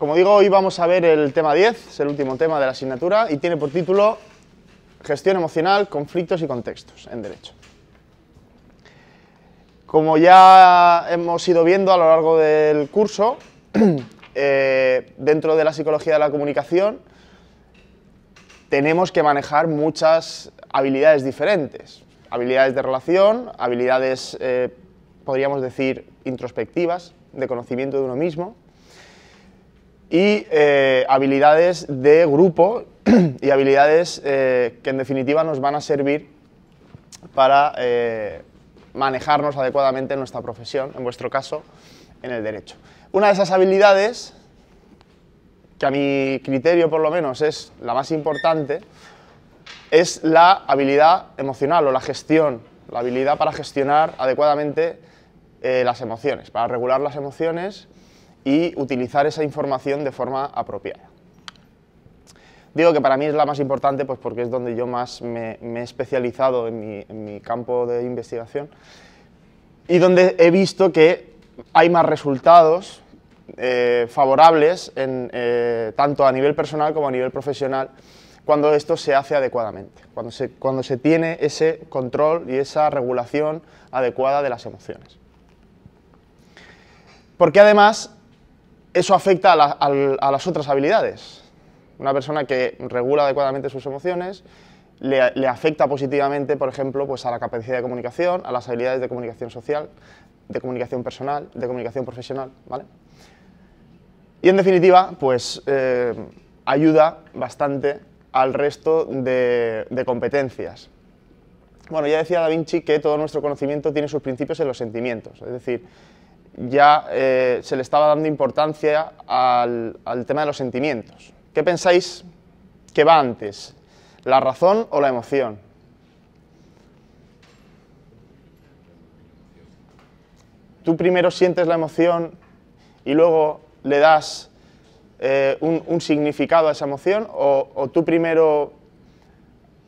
Como digo, hoy vamos a ver el tema 10, es el último tema de la asignatura y tiene por título Gestión emocional, conflictos y contextos en Derecho. Como ya hemos ido viendo a lo largo del curso, eh, dentro de la psicología de la comunicación tenemos que manejar muchas habilidades diferentes. Habilidades de relación, habilidades, eh, podríamos decir, introspectivas, de conocimiento de uno mismo, y eh, habilidades de grupo y habilidades que en definitiva nos van a servir para manejarnos adecuadamente en nuestra profesión, en vuestro caso, en el derecho. Una de esas habilidades, que a mi criterio por lo menos es la más importante, es la habilidad emocional o la gestión, la habilidad para gestionar adecuadamente las emociones, para regular las emociones y utilizar esa información de forma apropiada. Digo que para mí es la más importante pues porque es donde yo más me, he especializado en mi, campo de investigación y donde he visto que hay más resultados eh, favorables eh, tanto a nivel personal como a nivel profesional cuando esto se hace adecuadamente, cuando se, cuando se tiene ese control y esa regulación adecuada de las emociones. Porque además eso afecta a, las otras habilidades. Una persona que regula adecuadamente sus emociones le, afecta positivamente, por ejemplo, pues a la capacidad de comunicación, a las habilidades de comunicación social, de comunicación personal, de comunicación profesional, ¿vale? Y en definitiva, pues eh, ayuda bastante al resto de, competencias. Bueno, ya decía Da Vinci que todo nuestro conocimiento tiene sus principios en los sentimientos, es decir, ya eh, se le estaba dando importancia al, tema de los sentimientos. ¿Qué pensáis que va antes, la razón o la emoción? Tú primero sientes la emoción y luego le das eh, un, significado a esa emoción o, tú primero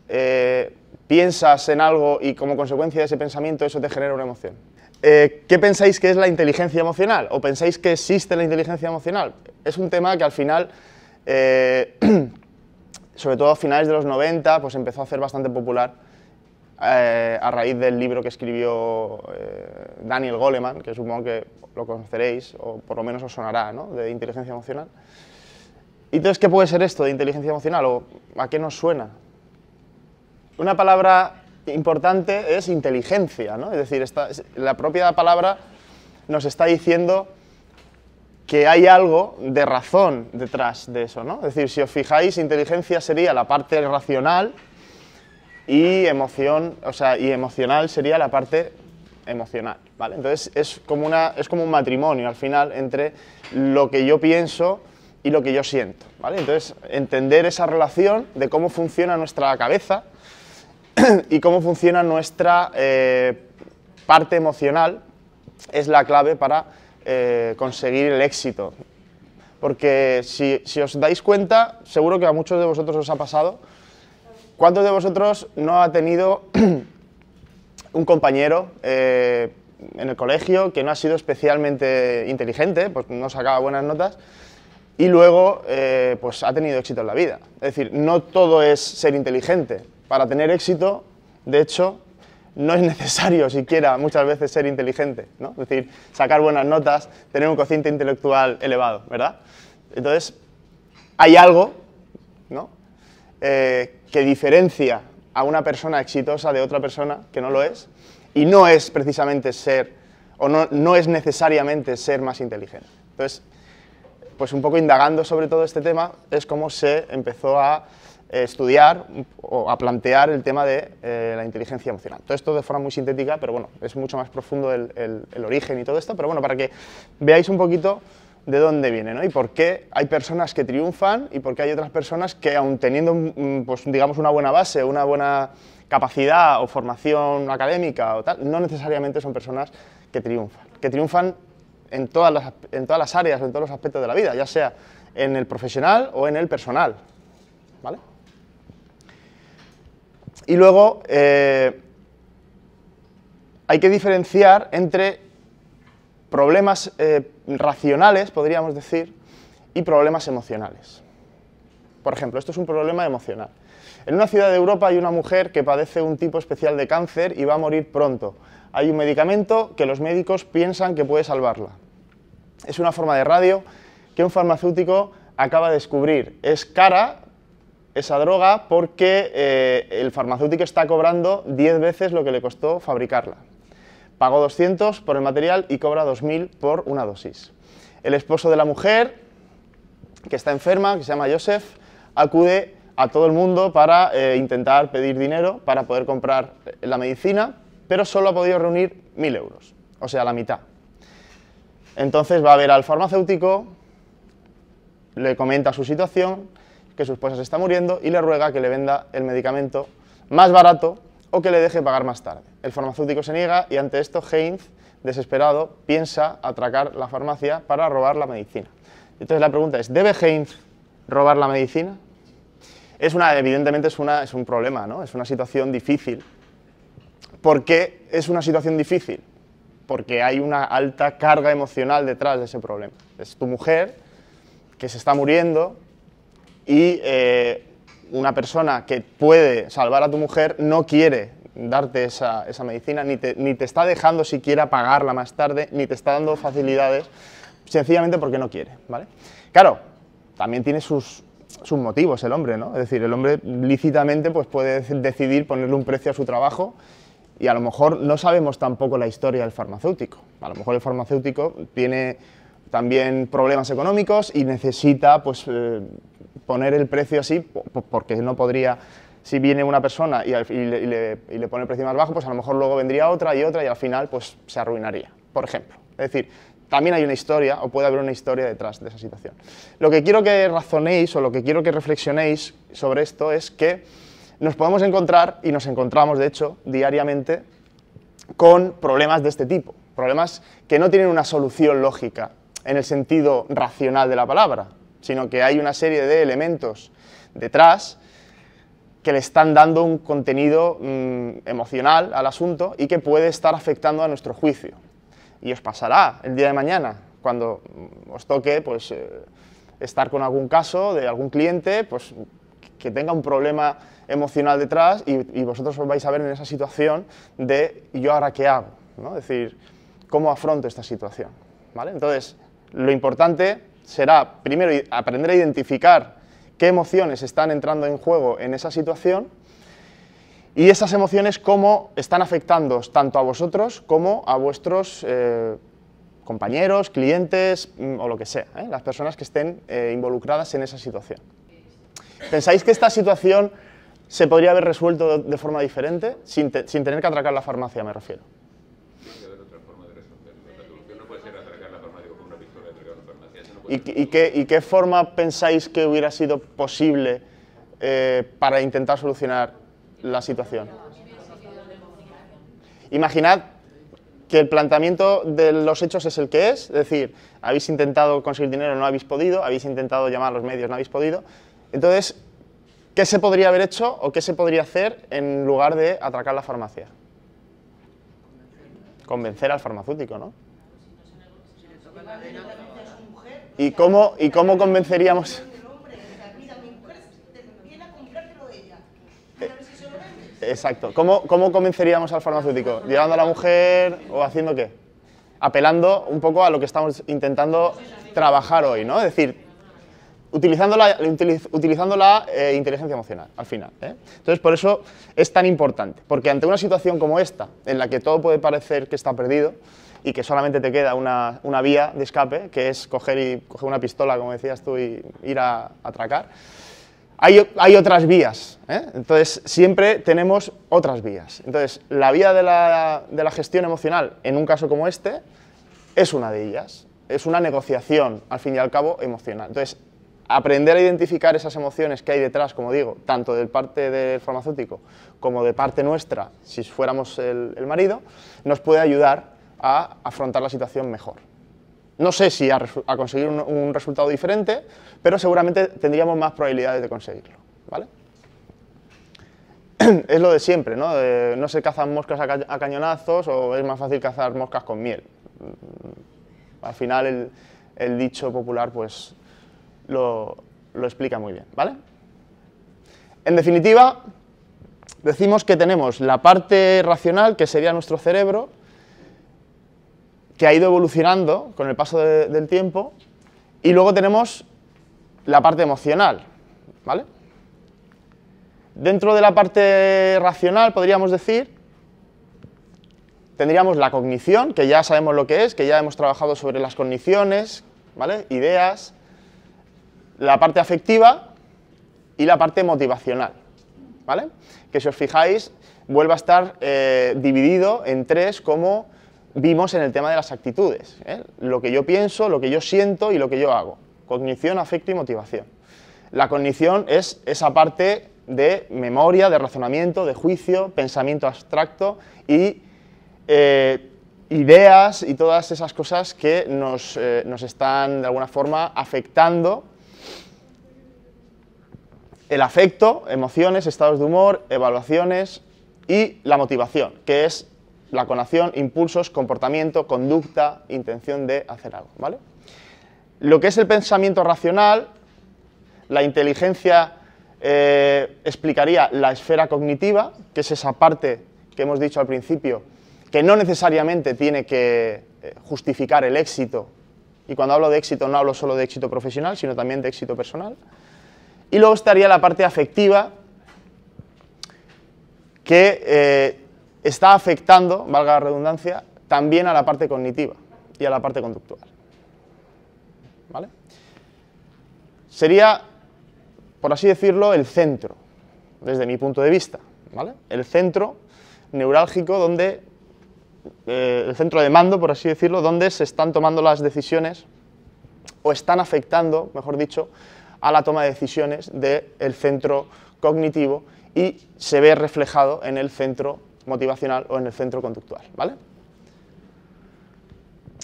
eh, piensas en algo y como consecuencia de ese pensamiento eso te genera una emoción. Eh, ¿Qué pensáis que es la inteligencia emocional? ¿O pensáis que existe la inteligencia emocional? Es un tema que al final, eh, sobre todo a finales de los 90, pues empezó a ser bastante popular eh, a raíz del libro que escribió Daniel Goleman, que supongo que lo conoceréis, o por lo menos os sonará, ¿no? de inteligencia emocional. ¿Y entonces qué puede ser esto de inteligencia emocional? ¿O a qué nos suena? Una palabra importante es inteligencia, ¿no? Es decir, la propia palabra nos está diciendo que hay algo de razón detrás de eso, ¿no? Es decir, si os fijáis, inteligencia sería la parte racional y emoción, o sea, y emocional sería la parte emocional, ¿vale? Entonces es como, una, es como un matrimonio al final entre lo que yo pienso y lo que yo siento, ¿vale? Entonces entender esa relación de cómo funciona nuestra cabeza y cómo funciona nuestra eh, parte emocional es la clave para eh, conseguir el éxito. Porque si, os dais cuenta, seguro que a muchos de vosotros os ha pasado, ¿cuántos de vosotros no ha tenido un compañero eh, en el colegio que no ha sido especialmente inteligente, pues no sacaba buenas notas, y luego pues ha tenido éxito en la vida? Es decir, no todo es ser inteligente, para tener éxito, de hecho, no es necesario siquiera muchas veces ser inteligente, ¿no? es decir, sacar buenas notas, tener un cociente intelectual elevado, ¿verdad? Entonces, hay algo ¿no? Eh, que diferencia a una persona exitosa de otra persona que no lo es, y no es precisamente ser, o no, no es necesariamente ser más inteligente. Entonces, pues un poco indagando sobre todo este tema, es como se empezó a estudiar o a plantear el tema de eh, la inteligencia emocional. Todo esto de forma muy sintética, pero bueno, es mucho más profundo el, origen y todo esto, pero bueno, para que veáis un poquito de dónde viene, ¿no? Y por qué hay personas que triunfan y por qué hay otras personas que, aun teniendo, mm, pues, digamos, una buena base, una buena capacidad o formación académica o tal, no necesariamente son personas que triunfan. Que triunfan en todas, las, en todas las áreas, en todos los aspectos de la vida, ya sea en el profesional o en el personal. ¿Vale? Y luego eh, hay que diferenciar entre problemas eh, racionales, podríamos decir, y problemas emocionales. Por ejemplo, esto es un problema emocional. En una ciudad de Europa hay una mujer que padece un tipo especial de cáncer y va a morir pronto. Hay un medicamento que los médicos piensan que puede salvarla. Es una forma de radio que un farmacéutico acaba de descubrir. Es cara esa droga porque eh, el farmacéutico está cobrando 10 veces lo que le costó fabricarla. Pagó 200 por el material y cobra 2.000 por una dosis. El esposo de la mujer, que está enferma, que se llama Joseph, acude a todo el mundo para eh, intentar pedir dinero para poder comprar la medicina, pero solo ha podido reunir 1.000 euros, o sea, la mitad. Entonces va a ver al farmacéutico, le comenta su situación, que su esposa se está muriendo y le ruega que le venda el medicamento más barato o que le deje pagar más tarde. El farmacéutico se niega y ante esto Heinz, desesperado, piensa atracar la farmacia para robar la medicina. Entonces la pregunta es, ¿debe Heinz robar la medicina? Es una, evidentemente es, una, es un problema, ¿no? es una situación difícil. ¿Por qué es una situación difícil? Porque hay una alta carga emocional detrás de ese problema. Es tu mujer que se está muriendo y eh, una persona que puede salvar a tu mujer no quiere darte esa, medicina, ni te, ni te, está dejando siquiera pagarla más tarde, ni te está dando facilidades, sencillamente porque no quiere, ¿vale? Claro, también tiene sus, sus motivos el hombre, ¿no? Es decir, el hombre lícitamente pues, puede decidir ponerle un precio a su trabajo y a lo mejor no sabemos tampoco la historia del farmacéutico. A lo mejor el farmacéutico tiene también problemas económicos y necesita pues, eh, poner el precio así porque no podría, si viene una persona y, le, pone el precio más bajo, pues a lo mejor luego vendría otra y otra y al final pues se arruinaría, por ejemplo. Es decir, también hay una historia o puede haber una historia detrás de esa situación. Lo que quiero que razonéis o lo que quiero que reflexionéis sobre esto es que nos podemos encontrar, y nos encontramos de hecho diariamente, con problemas de este tipo, problemas que no tienen una solución lógica en el sentido racional de la palabra, sino que hay una serie de elementos detrás que le están dando un contenido mm, emocional al asunto y que puede estar afectando a nuestro juicio y os pasará el día de mañana, cuando os toque pues, eh, estar con algún caso de algún cliente pues, que tenga un problema emocional detrás y, vosotros os vais a ver en esa situación de ¿yo ahora qué hago? ¿no? Es decir, ¿cómo afronto esta situación? ¿Vale? Entonces, lo importante será primero aprender a identificar qué emociones están entrando en juego en esa situación y esas emociones cómo están afectando tanto a vosotros como a vuestros eh, compañeros, clientes mm, o lo que sea, ¿eh? las personas que estén eh, involucradas en esa situación. ¿Pensáis que esta situación se podría haber resuelto de, forma diferente, sin, tener que atracar la farmacia, me refiero? ¿Y, qué, ¿Y, qué, forma pensáis que hubiera sido posible para intentar solucionar la situación. Imaginad que el planteamiento de los hechos es el que es, es decir, habéis intentado conseguir dinero, no habéis podido, habéis intentado llamar a los medios, no habéis podido. Entonces, ¿qué se podría haber hecho o qué se podría hacer en lugar de atracar la farmacia? Convencer al farmacéutico, ¿no? ¿Y cómo, y cómo convenceríamos? Exacto. ¿Cómo, ¿Cómo, convenceríamos al farmacéutico? ¿Llevando a la mujer o haciendo qué? Apelando un poco a lo que estamos intentando trabajar hoy, ¿no? Es decir, utilizando la, utilizando la eh, inteligencia emocional, al final. ¿eh? Entonces, por eso es tan importante, porque ante una situación como esta, en la que todo puede parecer que está perdido y que solamente te queda una, una vía de escape, que es coger, y, coger una pistola, como decías tú, y ir a atracar, hay, otras vías, ¿eh? entonces siempre tenemos otras vías. Entonces, la vía de la, de la, gestión emocional, en un caso como este, es una de ellas. Es una negociación, al fin y al cabo, emocional. Entonces, aprender a identificar esas emociones que hay detrás, como digo, tanto de parte del farmacéutico como de parte nuestra, si fuéramos el, el marido, nos puede ayudar a afrontar la situación mejor. No sé si a, conseguir un, resultado diferente, pero seguramente tendríamos más probabilidades de conseguirlo. ¿vale? es lo de siempre, ¿no? no se cazan moscas a, cañonazos o es más fácil cazar moscas con miel. Mm, al final el, dicho popular pues lo, lo explica muy bien, ¿vale? En definitiva, decimos que tenemos la parte racional, que sería nuestro cerebro, que ha ido evolucionando con el paso del tiempo, y luego tenemos la parte emocional, ¿vale? Dentro de la parte racional, podríamos decir, tendríamos la cognición, que ya sabemos lo que es, que ya hemos trabajado sobre las cogniciones, ¿vale? Ideas, la parte afectiva y la parte motivacional, ¿vale? Que si os fijáis, vuelve a estar eh, dividido en tres como vimos en el tema de las actitudes. ¿eh? Lo que yo pienso, lo que yo siento y lo que yo hago. Cognición, afecto y motivación. La cognición es esa parte de memoria, de razonamiento, de juicio, pensamiento abstracto y eh, ideas y todas esas cosas que nos, nos están de alguna forma afectando el afecto, emociones, estados de humor, evaluaciones y la motivación, que es la conación, impulsos, comportamiento, conducta, intención de hacer algo. ¿vale? Lo que es el pensamiento racional, la inteligencia eh, explicaría la esfera cognitiva, que es esa parte que hemos dicho al principio, que no necesariamente tiene que eh, justificar el éxito, y cuando hablo de éxito no hablo solo de éxito profesional, sino también de éxito personal. Y luego estaría la parte afectiva, que eh, está afectando, valga la redundancia, también a la parte cognitiva y a la parte conductual. ¿Vale? Sería, por así decirlo, el centro, desde mi punto de vista. ¿vale? El centro neurálgico donde, eh, el centro de mando, por así decirlo, donde se están tomando las decisiones o están afectando, mejor dicho, a la toma de decisiones del centro cognitivo y se ve reflejado en el centro motivacional o en el centro conductual. ¿vale?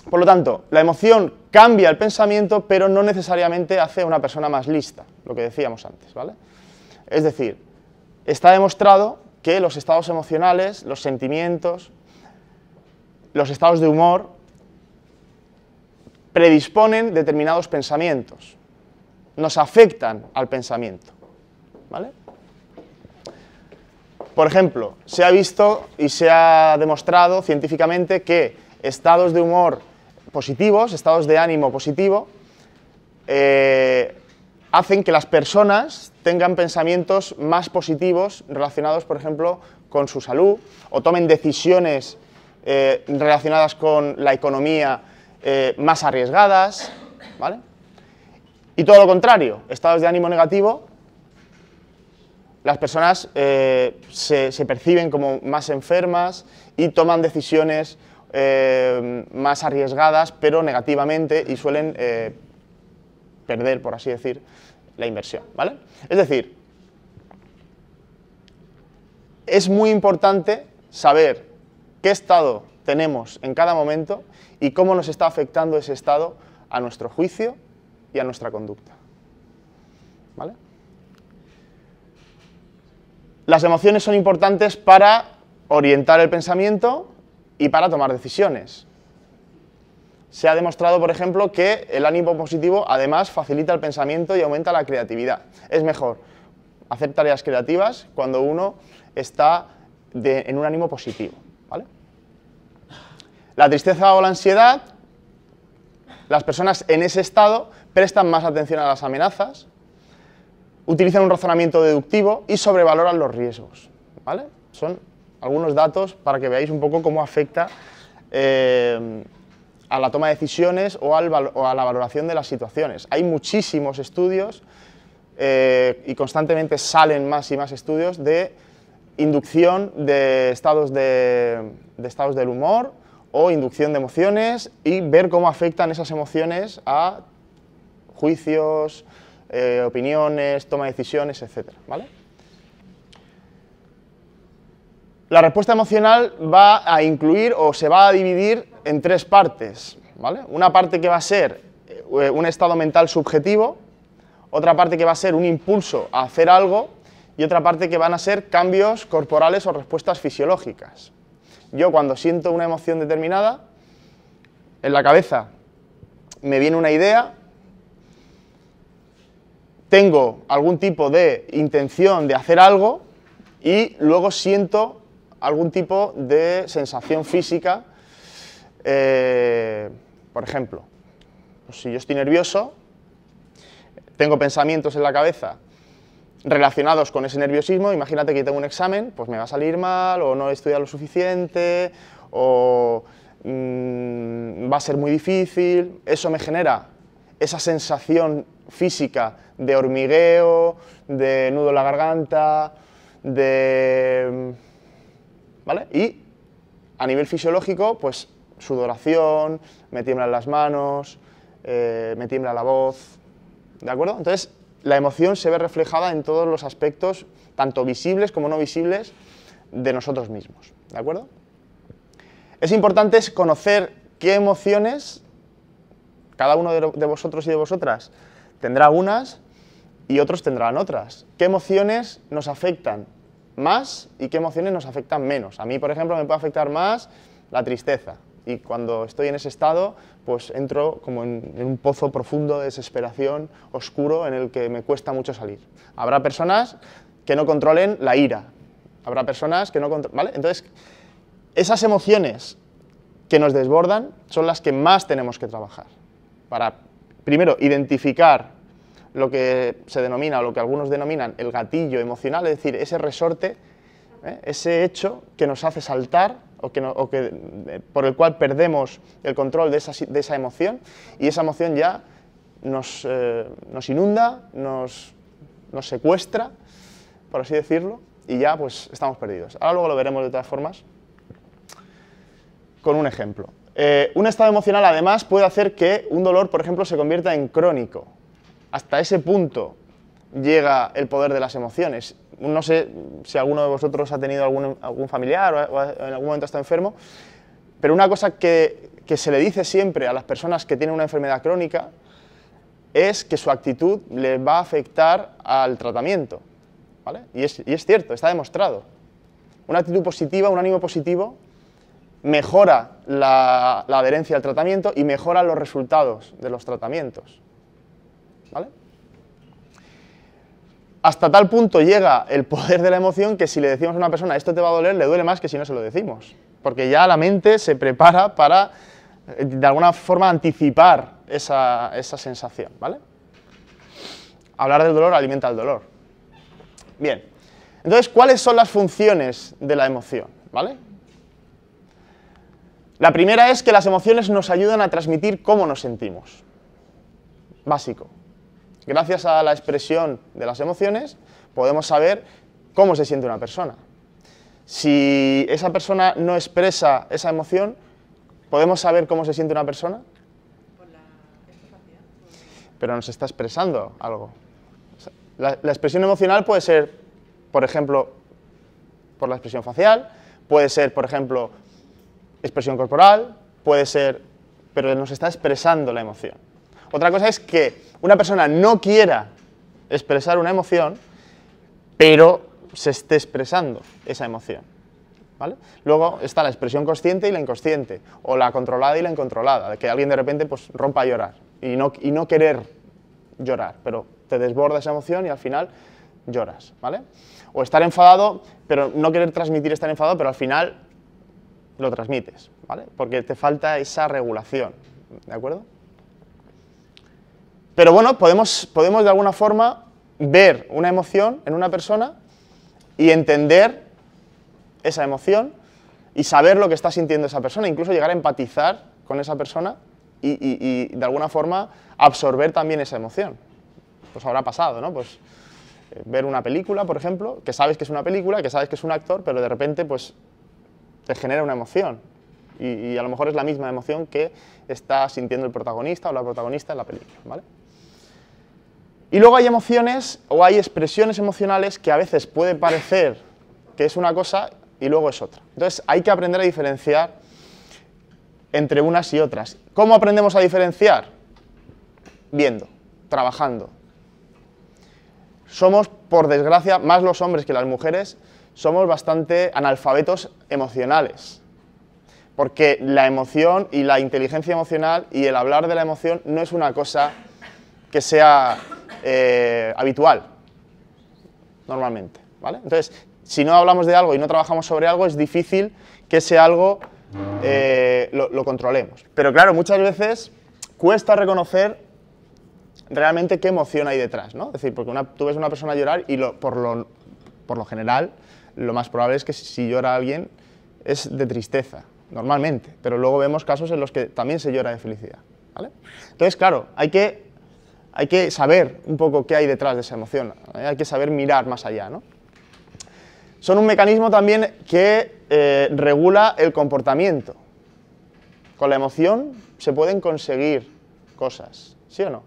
Por lo tanto, la emoción cambia el pensamiento, pero no necesariamente hace a una persona más lista, lo que decíamos antes. ¿vale? Es decir, está demostrado que los estados emocionales, los sentimientos, los estados de humor predisponen determinados pensamientos nos afectan al pensamiento. ¿vale? Por ejemplo, se ha visto y se ha demostrado científicamente que estados de humor positivos, estados de ánimo positivo, eh, hacen que las personas tengan pensamientos más positivos relacionados, por ejemplo, con su salud o tomen decisiones eh, relacionadas con la economía eh, más arriesgadas, ¿vale? Y todo lo contrario, estados de ánimo negativo, las personas eh, se, perciben como más enfermas y toman decisiones eh, más arriesgadas, pero negativamente, y suelen eh, perder, por así decir, la inversión. ¿vale? Es decir, es muy importante saber qué estado tenemos en cada momento y cómo nos está afectando ese estado a nuestro juicio y a nuestra conducta. ¿Vale? Las emociones son importantes para orientar el pensamiento y para tomar decisiones. Se ha demostrado, por ejemplo, que el ánimo positivo además facilita el pensamiento y aumenta la creatividad. Es mejor hacer tareas creativas cuando uno está en un ánimo positivo. La tristeza o la ansiedad, las personas en ese estado prestan más atención a las amenazas, utilizan un razonamiento deductivo y sobrevaloran los riesgos. ¿vale? Son algunos datos para que veáis un poco cómo afecta eh, a la toma de decisiones o, a la valoración de las situaciones. Hay muchísimos estudios eh, y constantemente salen más y más estudios de inducción de estados, de estados del humor o inducción de emociones y ver cómo afectan esas emociones a juicios, eh, opiniones, toma de decisiones, etc. ¿vale? La respuesta emocional va a incluir o se va a dividir en tres partes. ¿vale? Una parte que va a ser eh, un estado mental subjetivo, otra parte que va a ser un impulso a hacer algo y otra parte que van a ser cambios corporales o respuestas fisiológicas. Yo cuando siento una emoción determinada, en la cabeza me viene una idea, tengo algún tipo de intención de hacer algo y luego siento algún tipo de sensación física. Eh, por ejemplo, pues si yo estoy nervioso, tengo pensamientos en la cabeza relacionados con ese nerviosismo, imagínate que tengo un examen, pues me va a salir mal, o no he estudiado lo suficiente, o mm, va a ser muy difícil, eso me genera esa sensación física de hormigueo, de nudo en la garganta, de... ¿Vale? Y a nivel fisiológico, pues sudoración, me tiemblan las manos, eh, me tiembla la voz, ¿de acuerdo? Entonces, la emoción se ve reflejada en todos los aspectos, tanto visibles como no visibles, de nosotros mismos, ¿de acuerdo? Es importante conocer qué emociones cada uno de vosotros y de vosotras tendrá unas y otros tendrán otras. ¿Qué emociones nos afectan más y qué emociones nos afectan menos? A mí, por ejemplo, me puede afectar más la tristeza, y cuando estoy en ese estado, pues entro como en, un pozo profundo de desesperación, oscuro, en el que me cuesta mucho salir. Habrá personas que no controlen la ira, habrá personas que no controlen... ¿vale? Entonces, esas emociones que nos desbordan son las que más tenemos que trabajar. Para, primero, identificar lo que se denomina, o lo que algunos denominan el gatillo emocional, es decir, ese resorte, ¿eh? ese hecho que nos hace saltar o que, eh, por el cual perdemos el control de esa, emoción y esa emoción ya nos, eh, inunda, nos, secuestra, por así decirlo, y ya pues estamos perdidos. Ahora luego lo veremos de todas formas con un ejemplo. Eh, un estado emocional además puede hacer que un dolor, por ejemplo, se convierta en crónico. Hasta ese punto llega el poder de las emociones no sé si alguno de vosotros ha tenido algún, familiar o, en algún momento está enfermo, pero una cosa que, se le dice siempre a las personas que tienen una enfermedad crónica es que su actitud le va a afectar al tratamiento. Y, es, cierto, está demostrado. Una actitud positiva, un ánimo positivo, mejora la, adherencia al tratamiento y mejora los resultados de los tratamientos. ¿Vale? hasta tal punto llega el poder de la emoción que si le decimos a una persona esto te va a doler, le duele más que si no se lo decimos. Porque ya la mente se prepara para, de alguna forma, anticipar esa, sensación. ¿vale? Hablar del dolor alimenta el dolor. Bien, entonces, ¿cuáles son las funciones de la emoción? ¿Vale? La primera es que las emociones nos ayudan a transmitir cómo nos sentimos. Básico. Gracias a la expresión de las emociones podemos saber cómo se siente una persona. Si esa persona no expresa esa emoción, ¿podemos saber cómo se siente una persona? Pero nos está expresando algo. La, la expresión emocional puede ser, por ejemplo, por la expresión facial, puede ser, por ejemplo, expresión corporal, puede ser, pero nos está expresando la emoción. Otra cosa es que una persona no quiera expresar una emoción, pero se esté expresando esa emoción. ¿vale? Luego está la expresión consciente y la inconsciente, o la controlada y la incontrolada, que alguien de repente pues, rompa a llorar y no, y no querer llorar, pero te desborda esa emoción y al final lloras. ¿vale? O estar enfadado, pero no querer transmitir estar enfadado, pero al final lo transmites, ¿vale? porque te falta esa regulación. ¿De acuerdo? Pero bueno, podemos, podemos de alguna forma ver una emoción en una persona y entender esa emoción y saber lo que está sintiendo esa persona, incluso llegar a empatizar con esa persona y, de alguna forma absorber también esa emoción. Pues habrá pasado, ¿no? Pues eh, ver una película, por ejemplo, que sabes que es una película, que sabes que es un actor, pero de repente pues te genera una emoción. Y, a lo mejor es la misma emoción que está sintiendo el protagonista o la protagonista en la película, ¿vale? Y luego hay emociones o hay expresiones emocionales que a veces puede parecer que es una cosa y luego es otra. Entonces hay que aprender a diferenciar entre unas y otras. ¿Cómo aprendemos a diferenciar? Viendo, trabajando. Somos, por desgracia, más los hombres que las mujeres, somos bastante analfabetos emocionales. Porque la emoción y la inteligencia emocional y el hablar de la emoción no es una cosa que sea eh, habitual, normalmente. ¿vale? Entonces, si no hablamos de algo y no trabajamos sobre algo, es difícil que ese algo eh, lo, controlemos. Pero claro, muchas veces cuesta reconocer realmente qué emoción hay detrás, ¿no? Es decir, porque tú ves a una persona llorar y por, lo, por lo general lo más probable es que si llora alguien es de tristeza, normalmente, pero luego vemos casos en los que también se llora de felicidad. ¿vale? Entonces, claro, hay que, hay que saber un poco qué hay detrás de esa emoción, hay que saber mirar más allá. ¿no? Son un mecanismo también que eh, regula el comportamiento. Con la emoción se pueden conseguir cosas, ¿sí o no?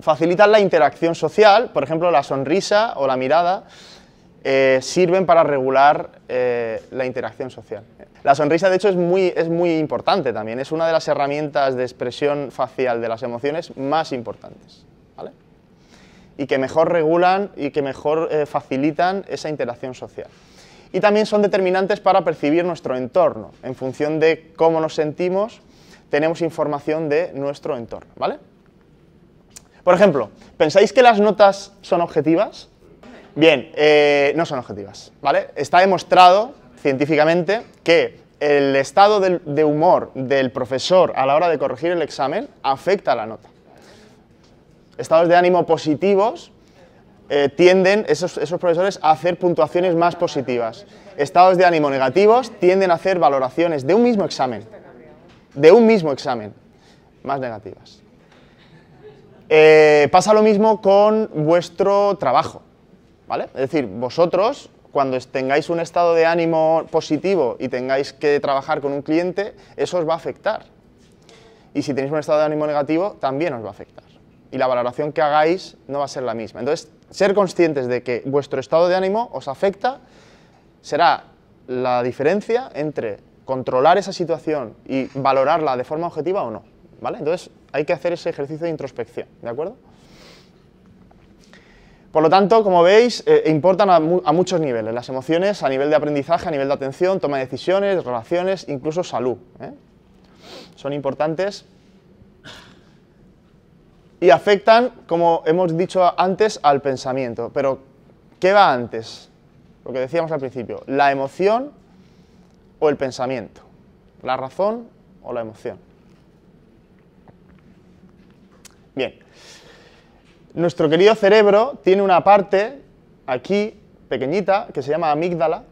Facilitan la interacción social, por ejemplo, la sonrisa o la mirada eh, sirven para regular eh, la interacción social. La sonrisa, de hecho, es muy, importante también, es una de las herramientas de expresión facial de las emociones más importantes. Y que mejor regulan y que mejor eh, facilitan esa interacción social. Y también son determinantes para percibir nuestro entorno. En función de cómo nos sentimos, tenemos información de nuestro entorno. ¿vale? Por ejemplo, ¿pensáis que las notas son objetivas? Bien, eh, no son objetivas, ¿vale? Está demostrado científicamente que el estado de, humor del profesor a la hora de corregir el examen afecta a la nota. Estados de ánimo positivos eh, tienden esos, esos profesores a hacer puntuaciones más positivas. Estados de ánimo negativos tienden a hacer valoraciones de un mismo examen, de un mismo examen, más negativas. Eh, pasa lo mismo con vuestro trabajo. Es decir, vosotros, cuando tengáis un estado de ánimo positivo y tengáis que trabajar con un cliente, eso os va a afectar. Y si tenéis un estado de ánimo negativo, también os va a afectar. Y la valoración que hagáis no va a ser la misma. Entonces, ser conscientes de que vuestro estado de ánimo os afecta será la diferencia entre controlar esa situación y valorarla de forma objetiva o no. ¿vale? Entonces, hay que hacer ese ejercicio de introspección, ¿de acuerdo? Por lo tanto, como veis, eh, importan a, muchos niveles. Las emociones a nivel de aprendizaje, a nivel de atención, toma de decisiones, relaciones, incluso salud. ¿eh? Son importantes y afectan, como hemos dicho antes, al pensamiento. Pero, ¿qué va antes? Lo que decíamos al principio, la emoción o el pensamiento, la razón o la emoción. Bien. Nuestro querido cerebro tiene una parte aquí pequeñita que se llama amígdala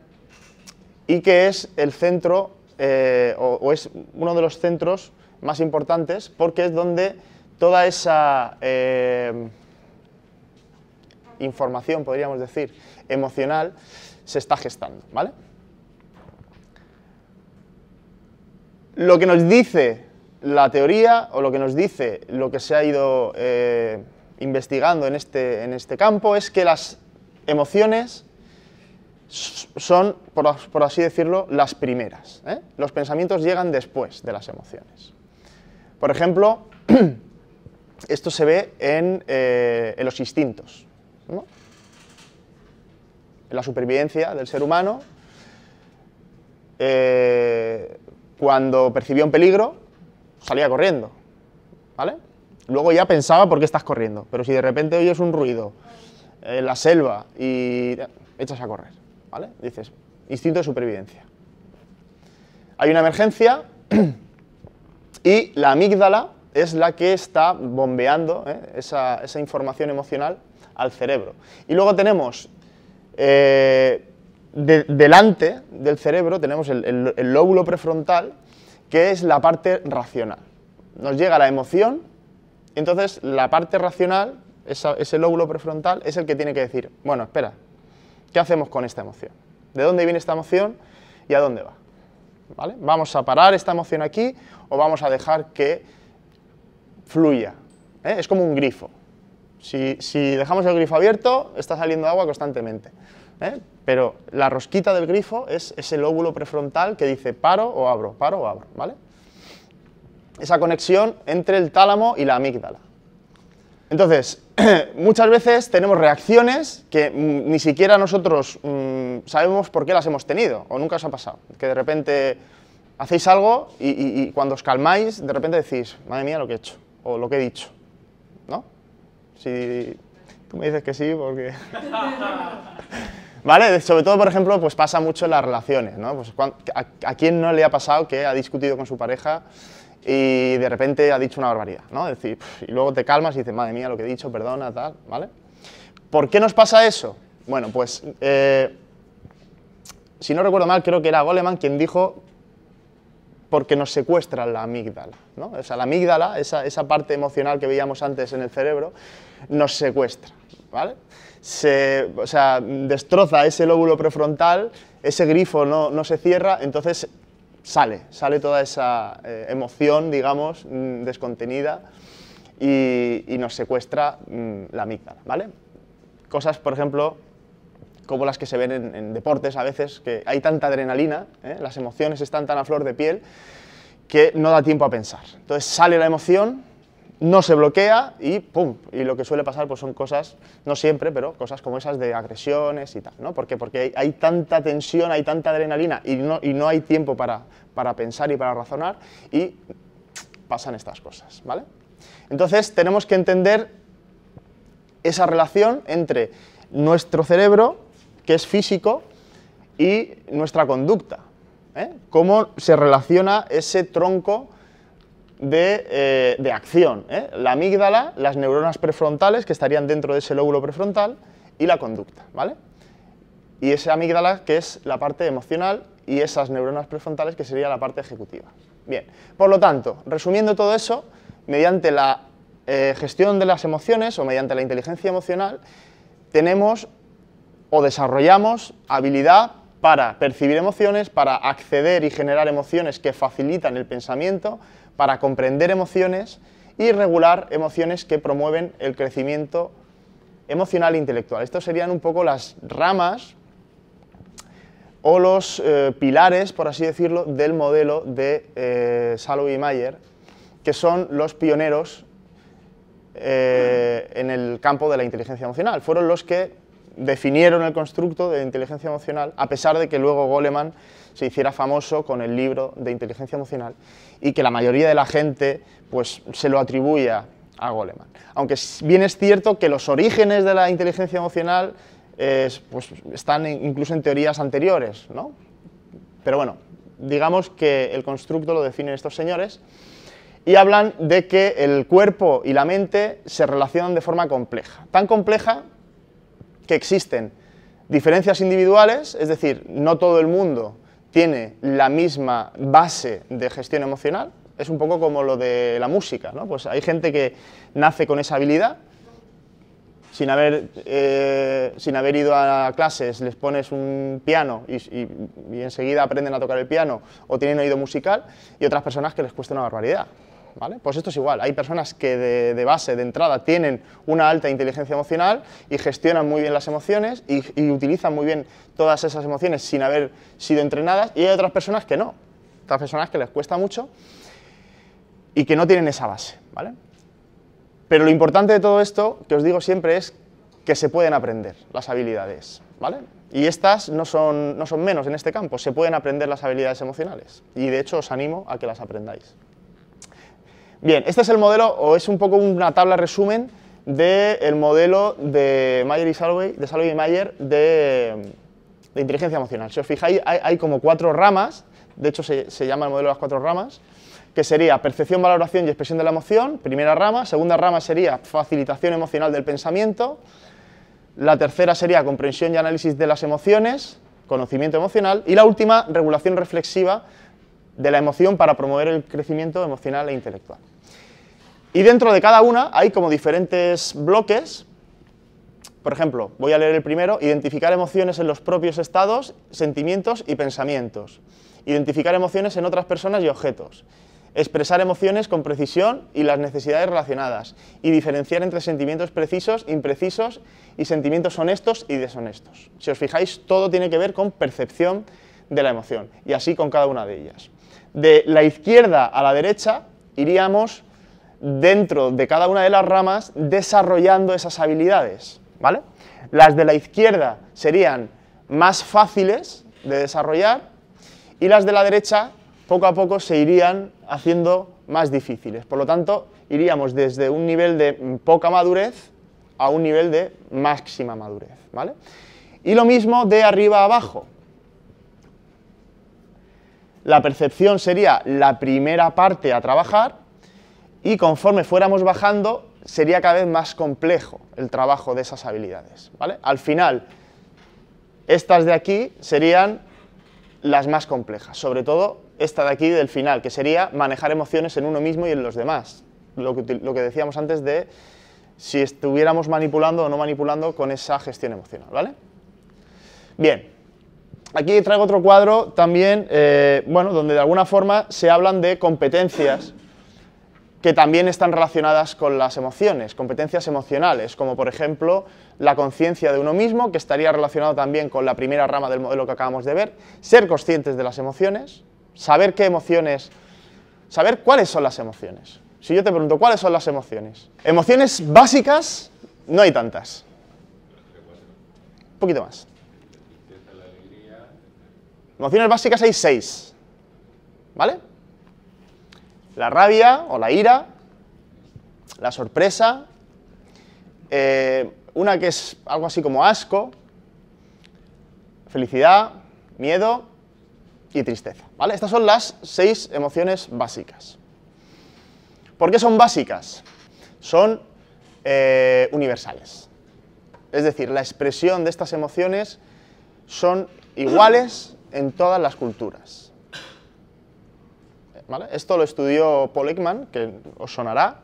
y que es el centro eh, o, es uno de los centros más importantes porque es donde toda esa eh, información, podríamos decir, emocional se está gestando. ¿vale? Lo que nos dice la teoría o lo que nos dice lo que se ha ido eh, investigando en este, en este campo es que las emociones son, por, así decirlo, las primeras. ¿eh? Los pensamientos llegan después de las emociones. Por ejemplo, esto se ve en, eh, los instintos. En la supervivencia del ser humano, eh, cuando percibió un peligro, salía corriendo. ¿Vale? Luego ya pensaba por qué estás corriendo, pero si de repente oyes un ruido en la selva y echas a correr, ¿vale? Dices, instinto de supervivencia. Hay una emergencia y la amígdala es la que está bombeando ¿eh? esa, información emocional al cerebro. Y luego tenemos eh, delante del cerebro, tenemos el lóbulo prefrontal, que es la parte racional. Nos llega la emoción entonces, la parte racional, ese lóbulo prefrontal, es el que tiene que decir, bueno, espera, ¿qué hacemos con esta emoción? ¿De dónde viene esta emoción y a dónde va? ¿Vale? ¿Vamos a parar esta emoción aquí o vamos a dejar que fluya? ¿Eh? Es como un grifo. Si, dejamos el grifo abierto, está saliendo agua constantemente. ¿eh? pero la rosquita del grifo es ese lóbulo prefrontal que dice paro o abro, paro o abro, ¿vale? Esa conexión entre el tálamo y la amígdala. Entonces, muchas veces tenemos reacciones que mm, ni siquiera nosotros mm, sabemos por qué las hemos tenido, o nunca os ha pasado, que de repente hacéis algo y, cuando os calmáis, de repente decís, madre mía, lo que he hecho, o lo que he dicho, ¿no? Si tú me dices que sí, porque... ¿Vale? Sobre todo, por ejemplo, pues pasa mucho en las relaciones, ¿no? Pues, a, ¿A quién no le ha pasado que ha discutido con su pareja y de repente ha dicho una barbaridad, ¿no? Es decir, y luego te calmas y dices, madre mía, lo que he dicho, perdona, tal, ¿vale? ¿Por qué nos pasa eso? Bueno, pues, eh, si no recuerdo mal, creo que era Goleman quien dijo porque nos secuestra la amígdala, ¿no? O sea, la amígdala, esa, esa parte emocional que veíamos antes en el cerebro, nos secuestra, ¿vale? Se, o sea, destroza ese lóbulo prefrontal, ese grifo no, no se cierra, entonces sale, sale toda esa eh, emoción, digamos, mm, descontenida y, nos secuestra mm, la amígdala, ¿vale? Cosas, por ejemplo, como las que se ven en, deportes a veces, que hay tanta adrenalina, ¿eh? las emociones están tan a flor de piel, que no da tiempo a pensar. Entonces sale la emoción, no se bloquea y ¡pum! Y lo que suele pasar pues son cosas, no siempre, pero cosas como esas de agresiones y tal, ¿no? ¿Por qué? Porque hay, tanta tensión, hay tanta adrenalina y no, y no hay tiempo para, para, pensar y para razonar y pasan estas cosas, ¿vale? Entonces tenemos que entender esa relación entre nuestro cerebro, que es físico, y nuestra conducta. ¿eh? Cómo se relaciona ese tronco eh, de, acción. ¿eh? La amígdala, las neuronas prefrontales que estarían dentro de ese lóbulo prefrontal y la conducta. ¿vale? Y esa amígdala que es la parte emocional y esas neuronas prefrontales que sería la parte ejecutiva. Bien, por lo tanto, resumiendo todo eso, mediante la eh, gestión de las emociones o mediante la inteligencia emocional, tenemos o desarrollamos habilidad para percibir emociones, para acceder y generar emociones que facilitan el pensamiento, para comprender emociones y regular emociones que promueven el crecimiento emocional e intelectual. Estos serían un poco las ramas o los eh, pilares, por así decirlo, del modelo de eh, y Mayer, que son los pioneros eh, en el campo de la inteligencia emocional. Fueron los que definieron el constructo de inteligencia emocional, a pesar de que luego Goleman se hiciera famoso con el libro de inteligencia emocional y que la mayoría de la gente pues, se lo atribuya a Goleman. Aunque bien es cierto que los orígenes de la inteligencia emocional pues, están incluso en teorías anteriores, ¿no? Pero bueno, digamos que el constructo lo definen estos señores y hablan de que el cuerpo y la mente se relacionan de forma compleja. Tan compleja que existen diferencias individuales, es decir, no todo el mundo tiene la misma base de gestión emocional, es un poco como lo de la música, ¿no? Pues hay gente que nace con esa habilidad, sin haber, eh, sin haber ido a clases, les pones un piano y, y enseguida aprenden a tocar el piano o tienen oído musical, y otras personas que les cuesta una barbaridad. Pues esto es igual, hay personas que de, base, de entrada, tienen una alta inteligencia emocional y gestionan muy bien las emociones y, utilizan muy bien todas esas emociones sin haber sido entrenadas y hay otras personas que no, otras personas que les cuesta mucho y que no tienen esa base, ¿vale? Pero lo importante de todo esto, que os digo siempre, es que se pueden aprender las habilidades, ¿vale? Y estas no son, no son menos en este campo, se pueden aprender las habilidades emocionales y de hecho os animo a que las aprendáis. Bien, este es el modelo, o es un poco una tabla resumen del modelo de Mayer y Salway, de Salway y Mayer de, inteligencia emocional. Si os fijáis, hay, como cuatro ramas, de hecho se, llama el modelo de las cuatro ramas, que sería percepción, valoración y expresión de la emoción, primera rama, segunda rama sería facilitación emocional del pensamiento, la tercera sería comprensión y análisis de las emociones, conocimiento emocional, y la última, regulación reflexiva de la emoción para promover el crecimiento emocional e intelectual. Y dentro de cada una hay como diferentes bloques. Por ejemplo, voy a leer el primero, identificar emociones en los propios estados, sentimientos y pensamientos. Identificar emociones en otras personas y objetos. expresar emociones con precisión y las necesidades relacionadas, y diferenciar entre sentimientos precisos, imprecisos y sentimientos honestos y deshonestos. Si os fijáis, todo tiene que ver con percepción de la emoción, y así con cada una de ellas. De la izquierda a la derecha iríamos dentro de cada una de las ramas desarrollando esas habilidades, ¿vale? Las de la izquierda serían más fáciles de desarrollar y las de la derecha poco a poco se irían haciendo más difíciles. Por lo tanto, iríamos desde un nivel de poca madurez a un nivel de máxima madurez. ¿vale? Y lo mismo de arriba a abajo. La percepción sería la primera parte a trabajar y conforme fuéramos bajando sería cada vez más complejo el trabajo de esas habilidades. ¿vale? Al final, estas de aquí serían las más complejas, sobre todo esta de aquí del final, que sería manejar emociones en uno mismo y en los demás. Lo que, lo que decíamos antes de si estuviéramos manipulando o no manipulando con esa gestión emocional. ¿vale? Bien, aquí traigo otro cuadro también, eh, bueno, donde de alguna forma se hablan de competencias que también están relacionadas con las emociones, competencias emocionales, como por ejemplo la conciencia de uno mismo, que estaría relacionado también con la primera rama del modelo que acabamos de ver, ser conscientes de las emociones, saber qué emociones, saber cuáles son las emociones. Si yo te pregunto, ¿cuáles son las emociones? Emociones básicas, no hay tantas. Un poquito más. Emociones básicas hay seis. ¿Vale? La rabia o la ira, la sorpresa, eh, una que es algo así como asco, felicidad, miedo y tristeza. ¿vale? Estas son las seis emociones básicas. ¿Por qué son básicas? Son eh, universales. Es decir, la expresión de estas emociones son iguales en todas las culturas. Esto lo estudió Paul Ekman, que os sonará,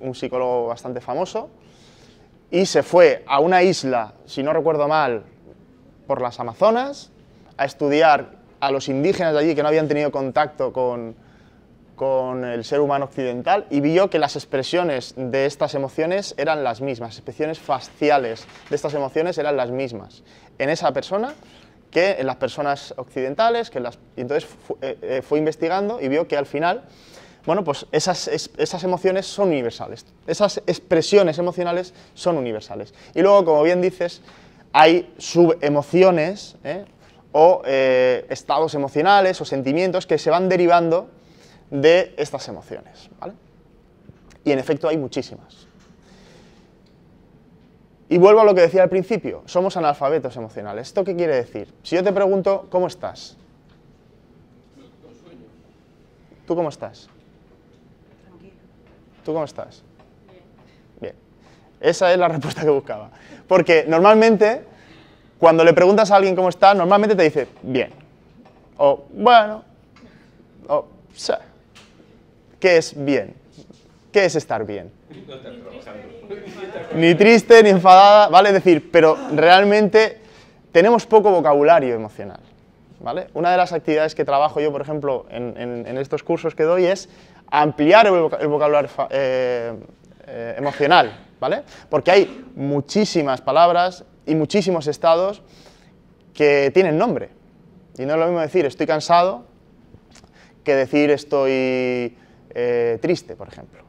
un psicólogo bastante famoso, y se fue a una isla, si no recuerdo mal, por las Amazonas, a estudiar a los indígenas de allí que no habían tenido contacto con, con el ser humano occidental y vio que las expresiones de estas emociones eran las mismas, expresiones faciales de estas emociones eran las mismas en esa persona que en las personas occidentales, que las, y entonces eh, eh, fue investigando y vio que al final, bueno, pues esas, emociones son universales, esas expresiones emocionales son universales. Y luego, como bien dices, hay subemociones ¿eh? o estados emocionales o sentimientos que se van derivando de estas emociones. ¿vale? Y en efecto hay muchísimas. Y vuelvo a lo que decía al principio, somos analfabetos emocionales. ¿Esto qué quiere decir? Si yo te pregunto, ¿cómo estás? ¿Tú cómo estás? ¿Tú cómo estás? Bien. Esa es la respuesta que buscaba. Porque normalmente, cuando le preguntas a alguien cómo está, normalmente te dice, bien. O, bueno. O. ¿Qué es bien? ¿Qué es estar bien? Ni triste, ni enfadada, ¿vale? Es decir, pero realmente tenemos poco vocabulario emocional, ¿vale? Una de las actividades que trabajo yo, por ejemplo, en, estos cursos que doy es ampliar el, vocabulario eh, eh, emocional, ¿vale? Porque hay muchísimas palabras y muchísimos estados que tienen nombre. Y no es lo mismo decir estoy cansado que decir estoy eh, triste, por ejemplo.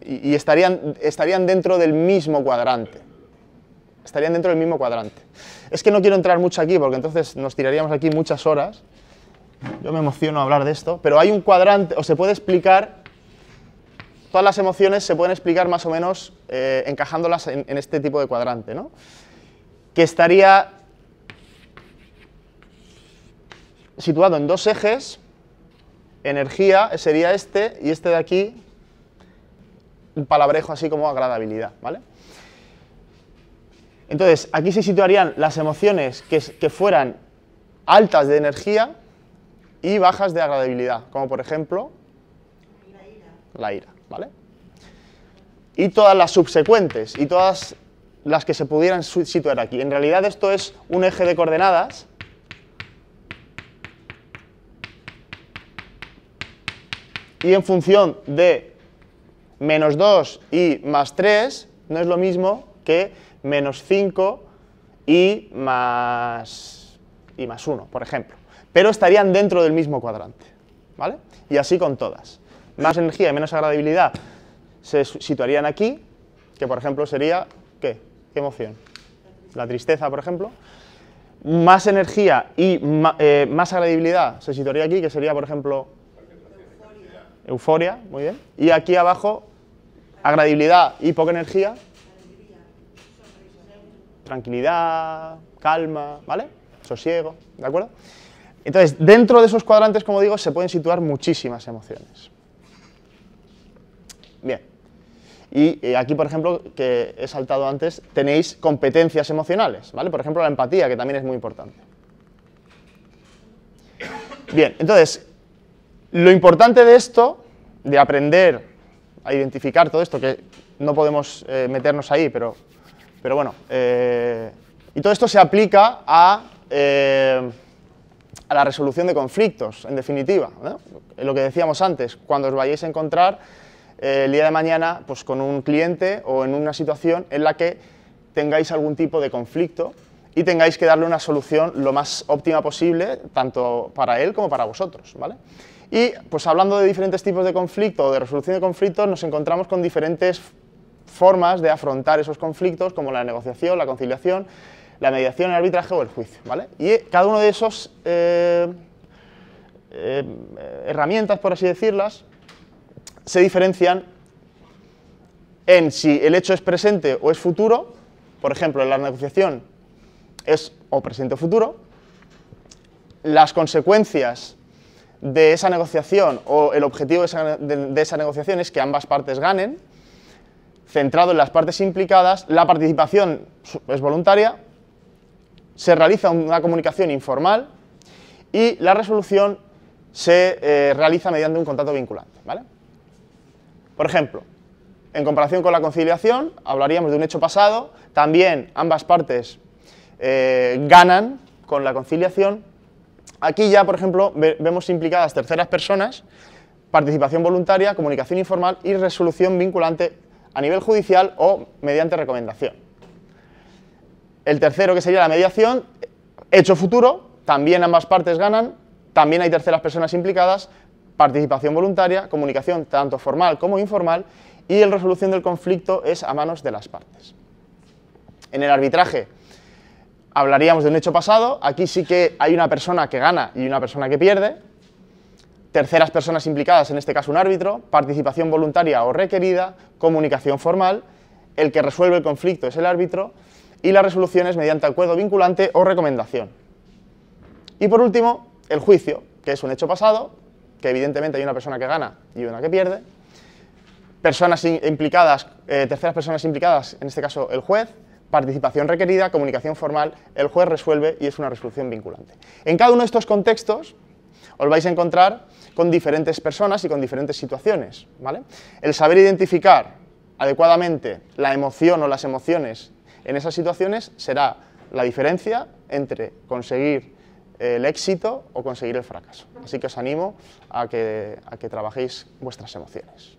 Y, estarían, estarían dentro del mismo cuadrante. Estarían dentro del mismo cuadrante. Es que no quiero entrar mucho aquí porque entonces nos tiraríamos aquí muchas horas. Yo me emociono a hablar de esto, pero hay un cuadrante, o se puede explicar, todas las emociones se pueden explicar más o menos eh, encajándolas en, en, este tipo de cuadrante, ¿no? Que estaría situado en dos ejes, energía sería este y este de aquí un palabrejo así como agradabilidad, ¿vale? Entonces, aquí se situarían las emociones que, que fueran altas de energía y bajas de agradabilidad, como por ejemplo la ira. la ira, ¿vale? Y todas las subsecuentes y todas las que se pudieran situar aquí. En realidad esto es un eje de coordenadas y en función de menos 2 y más 3 no es lo mismo que menos 5 y más, y más 1, por ejemplo. Pero estarían dentro del mismo cuadrante. ¿vale? Y así con todas. Más energía y menos agradabilidad se situarían aquí, que por ejemplo sería, ¿qué? ¿Qué emoción? La tristeza, por ejemplo. Más energía y eh, más agradabilidad se situaría aquí, que sería, por ejemplo, euforia, muy bien. Y aquí abajo, agradabilidad y poca energía, tranquilidad, calma, ¿vale? Sosiego, ¿de acuerdo? Entonces, dentro de esos cuadrantes, como digo, se pueden situar muchísimas emociones. Bien. Y eh, aquí, por ejemplo, que he saltado antes, tenéis competencias emocionales, ¿vale? Por ejemplo, la empatía, que también es muy importante. Bien, entonces, lo importante de esto, de aprender a identificar todo esto, que no podemos eh, meternos ahí, pero, pero bueno, eh, y todo esto se aplica a a la resolución de conflictos, en definitiva. Lo que decíamos antes, cuando os vayáis a encontrar eh, el día de mañana pues, con un cliente o en una situación en la que tengáis algún tipo de conflicto y tengáis que darle una solución lo más óptima posible, tanto para él como para vosotros. ¿vale? Y pues hablando de diferentes tipos de conflicto o de resolución de conflictos, nos encontramos con diferentes formas de afrontar esos conflictos, como la negociación, la conciliación, la mediación, el arbitraje o el juicio. ¿vale? Y cada uno de esos eh, eh, herramientas, por así decirlas, se diferencian en si el hecho es presente o es futuro, por ejemplo, en la negociación es o presente o futuro, las consecuencias de esa negociación o el objetivo de esa, de negociación es que ambas partes ganen, centrado en las partes implicadas, la participación es voluntaria se realiza una comunicación informal y la resolución se eh, realiza mediante un contrato vinculante. ¿vale? Por ejemplo, en comparación con la conciliación, hablaríamos de un hecho pasado, también ambas partes eh, ganan con la conciliación. Aquí ya, por ejemplo, vemos implicadas terceras personas, participación voluntaria, comunicación informal y resolución vinculante a nivel judicial o mediante recomendación. El tercero, que sería la mediación, hecho futuro, también ambas partes ganan, también hay terceras personas implicadas, participación voluntaria, comunicación tanto formal como informal, y la resolución del conflicto es a manos de las partes. En el arbitraje hablaríamos de un hecho pasado, aquí sí que hay una persona que gana y una persona que pierde, terceras personas implicadas, en este caso un árbitro, participación voluntaria o requerida, comunicación formal, el que resuelve el conflicto es el árbitro, y las resoluciones mediante acuerdo vinculante o recomendación. Y por último, el juicio, que es un hecho pasado, que evidentemente hay una persona que gana y una que pierde, personas implicadas, eh, terceras personas implicadas, en este caso el juez, participación requerida, comunicación formal, el juez resuelve y es una resolución vinculante. En cada uno de estos contextos os vais a encontrar con diferentes personas y con diferentes situaciones. El saber identificar adecuadamente la emoción o las emociones en esas situaciones será la diferencia entre conseguir el éxito o conseguir el fracaso. Así que os animo a que, a que trabajéis vuestras emociones.